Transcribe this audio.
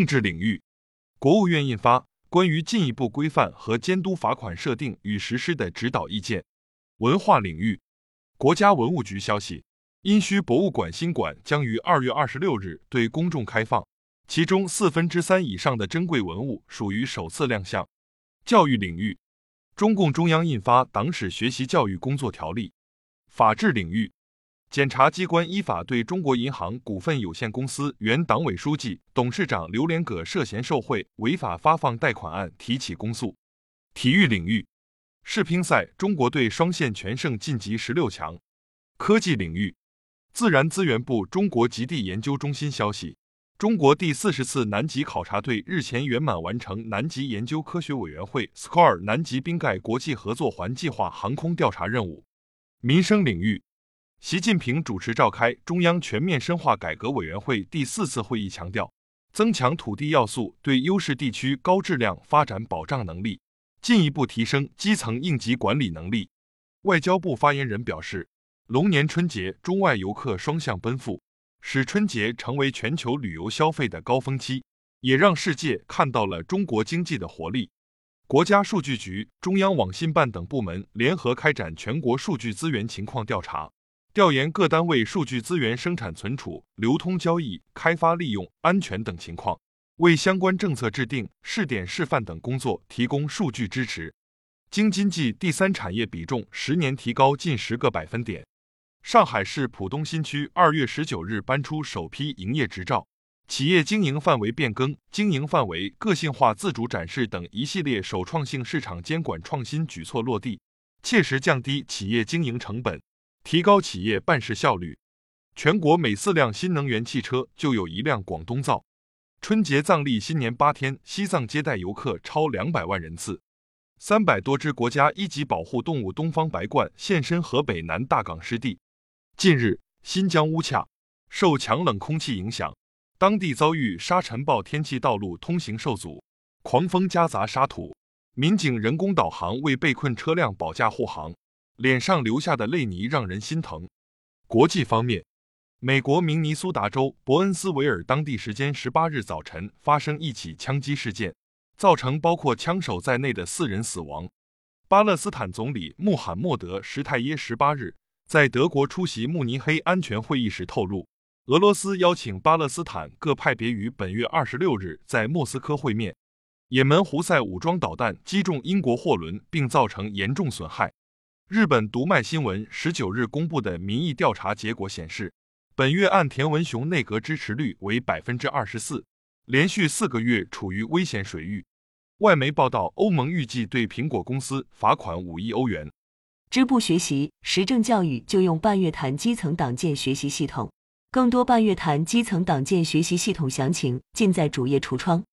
政治领域，国务院印发《关于进一步规范和监督罚款设定与实施的指导意见》。文化领域，国家文物局消息，殷墟博物馆新馆将于二月二十六日对公众开放，其中四分之三以上的珍贵文物属于首次亮相。教育领域，中共中央印发《党史学习教育工作条例》。法治领域。检察机关依法对中国银行股份有限公司原党委书记、董事长刘连葛涉嫌受贿、违法发放贷款案提起公诉。体育领域，世乒赛中国队双线全胜晋级十六强。科技领域，自然资源部中国极地研究中心消息，中国第四十次南极考察队日前圆满完成南极研究科学委员会 SCOR 南极冰盖国际合作环计划航空调查任务。民生领域。习近平主持召开中央全面深化改革委员会第四次会议，强调增强土地要素对优势地区高质量发展保障能力，进一步提升基层应急管理能力。外交部发言人表示，龙年春节中外游客双向奔赴，使春节成为全球旅游消费的高峰期，也让世界看到了中国经济的活力。国家数据局、中央网信办等部门联合开展全国数据资源情况调查。调研各单位数据资源生产存储、流通交易、开发利用、安全等情况，为相关政策制定、试点示范等工作提供数据支持。京津冀第三产业比重十年提高近十个百分点。上海市浦东新区二月十九日颁出首批营业执照，企业经营范围变更、经营范围个性化自主展示等一系列首创性市场监管创新举措落地，切实降低企业经营成本。提高企业办事效率，全国每四辆新能源汽车就有一辆广东造。春节藏历新年八天，西藏接待游客超两百万人次，三百多只国家一级保护动物东方白鹳现身河北南大港湿地。近日，新疆乌恰受强冷空气影响，当地遭遇沙尘暴天气，道路通行受阻，狂风夹杂沙土，民警人工导航为被困车辆保驾护航。脸上留下的泪泥让人心疼。国际方面，美国明尼苏达州伯恩斯维尔当地时间十八日早晨发生一起枪击事件，造成包括枪手在内的四人死亡。巴勒斯坦总理穆罕默德·什泰耶十八日在德国出席慕尼黑安全会议时透露，俄罗斯邀请巴勒斯坦各派别于本月二十六日在莫斯科会面。也门胡塞武装导弹击中英国货轮，并造成严重损害。日本读卖新闻十九日公布的民意调查结果显示，本月岸田文雄内阁支持率为百分之二十四，连续四个月处于危险水域。外媒报道，欧盟预计对苹果公司罚款五亿欧元。支部学习时政教育就用半月谈基层党建学习系统，更多半月谈基层党建学习系统详情尽在主页橱窗。